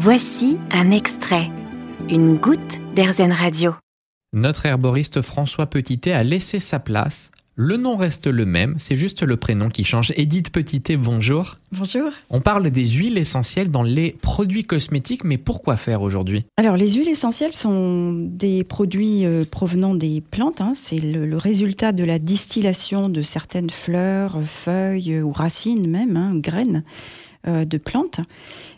Voici un extrait, une goutte d'Airzen Radio. Notre herboriste François Petitet a laissé sa place. Le nom reste le même, c'est juste le prénom qui change. Edith Petitet, bonjour. Bonjour. On parle des huiles essentielles dans les produits cosmétiques, mais pourquoi faire aujourd'hui? Alors, les huiles essentielles sont des produits euh, provenant des plantes. hein. C'est le, le résultat de la distillation de certaines fleurs, feuilles ou racines même, hein, graines euh, de plantes.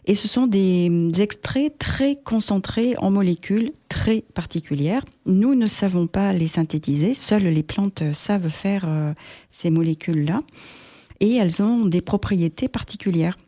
Et ce sont des hum, extraits très concentrés en molécules très particulières. Nous ne savons pas les synthétiser, seules les plantes savent faire euh, ces molécules-là. Et elles ont des propriétés particulières.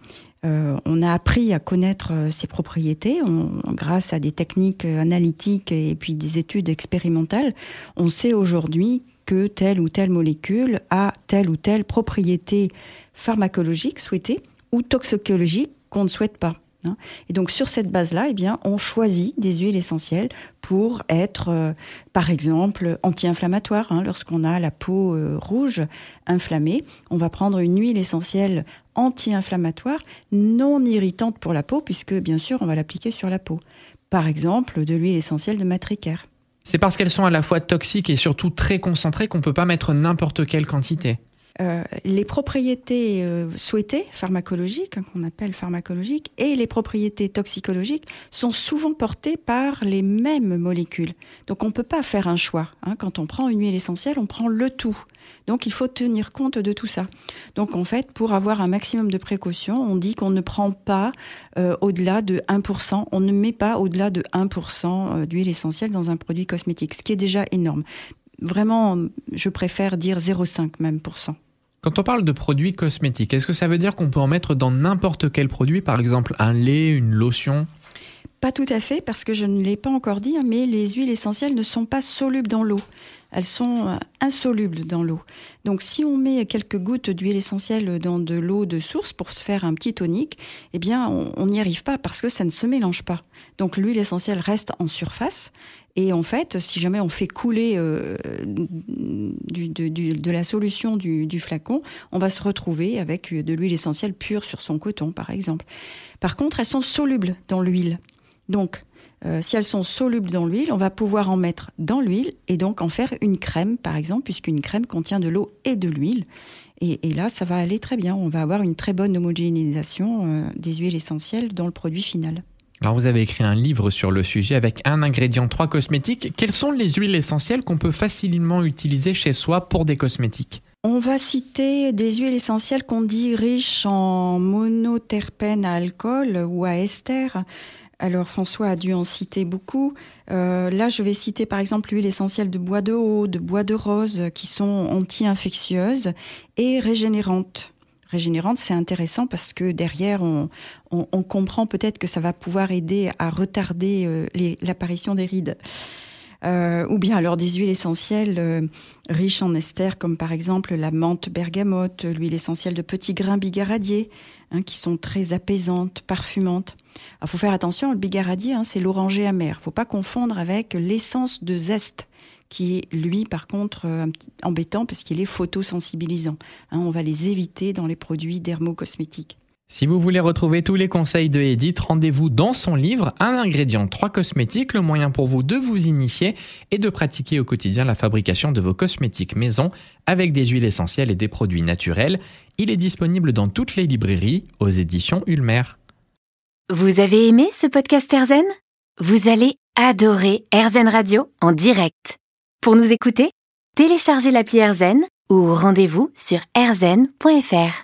Euh, on a appris à connaître ces propriétés grâce à des techniques analytiques et puis des études expérimentales. On sait aujourd'hui que telle ou telle molécule a telle ou telle propriété pharmacologique souhaitée ou toxicologique qu'on ne souhaite pas. hein. Et donc sur cette base-là, eh bien, on choisit des huiles essentielles pour être, euh, par exemple, anti-inflammatoire. hein. Lorsqu'on a la peau euh, rouge inflammée, on va prendre une huile essentielle anti-inflammatoire, non irritante pour la peau, puisque bien sûr, on va l'appliquer sur la peau. Par exemple, de l'huile essentielle de matricaire. C'est parce qu'elles sont à la fois toxiques et surtout très concentrées qu'on peut pas mettre n'importe quelle quantité. Euh, les propriétés euh, souhaitées, pharmacologiques, hein, qu'on appelle pharmacologiques, et les propriétés toxicologiques sont souvent portées par les mêmes molécules. Donc on ne peut pas faire un choix. hein. Quand on prend une huile essentielle, on prend le tout. Donc il faut tenir compte de tout ça. Donc en fait, pour avoir un maximum de précaution, on dit qu'on ne prend pas euh, au-delà de 1%, on ne met pas au-delà de 1% euh, d'huile essentielle dans un produit cosmétique, ce qui est déjà énorme. Vraiment, je préfère dire 0,5 même pour cent. Quand on parle de produits cosmétiques, est-ce que ça veut dire qu'on peut en mettre dans n'importe quel produit, par exemple un lait, une lotion? Pas tout à fait, parce que je ne l'ai pas encore dit, hein, mais les huiles essentielles ne sont pas solubles dans l'eau. Elles sont euh, insolubles dans l'eau. Donc si on met quelques gouttes d'huile essentielle dans de l'eau de source pour se faire un petit tonique, eh bien on n'y arrive pas parce que ça ne se mélange pas. Donc l'huile essentielle reste en surface et en fait, si jamais on fait couler euh, de, la solution du, du flacon, on va se retrouver avec de l'huile essentielle pure sur son coton, par exemple. Par contre, elles sont solubles dans l'huile. Donc, euh, si elles sont solubles dans l'huile, on va pouvoir en mettre dans l'huile et donc en faire une crème, par exemple, puisqu'une crème contient de l'eau et de l'huile. Et, et là, ça va aller très bien. On va avoir une très bonne homogénéisation euh, des huiles essentielles dans le produit final. Alors vous avez écrit un livre sur le sujet avec un ingrédient, trois cosmétiques. Quelles sont les huiles essentielles qu'on peut facilement utiliser chez soi pour des cosmétiques? On va citer des huiles essentielles qu'on dit riches en monoterpènes à alcool ou à ester. Alors François a dû en citer beaucoup. Euh, là, je vais citer par exemple l'huile essentielle de bois de haut, de bois de rose, qui sont anti-infectieuses et régénérantes. Régénérantes, c'est intéressant parce que derrière, on, comprend peut-être que ça va pouvoir aider à retarder euh, l'apparition des rides. Euh, ou bien alors des huiles essentielles euh, riches en ester, comme par exemple la menthe bergamote, l'huile essentielle de petits grains bigaradier, hein, qui sont très apaisantes, parfumantes. Il faut faire attention, le bigaradier, hein, c'est l'oranger amer. faut pas confondre avec l'essence de zeste, qui est, lui, par contre, euh, embêtant parce qu'il est photosensibilisant. Hein, on va les éviter dans les produits dermocosmétiques. Si vous voulez retrouver tous les conseils de Edith, rendez-vous dans son livre Un ingrédient, trois cosmétiques, le moyen pour vous de vous initier et de pratiquer au quotidien la fabrication de vos cosmétiques maison avec des huiles essentielles et des produits naturels. Il est disponible dans toutes les librairies aux éditions Ulmer. Vous avez aimé ce podcast Airzen? Vous allez adorer Airzen Radio en direct. Pour nous écouter, téléchargez l'appli Airzen ou rendez-vous sur airzen.fr.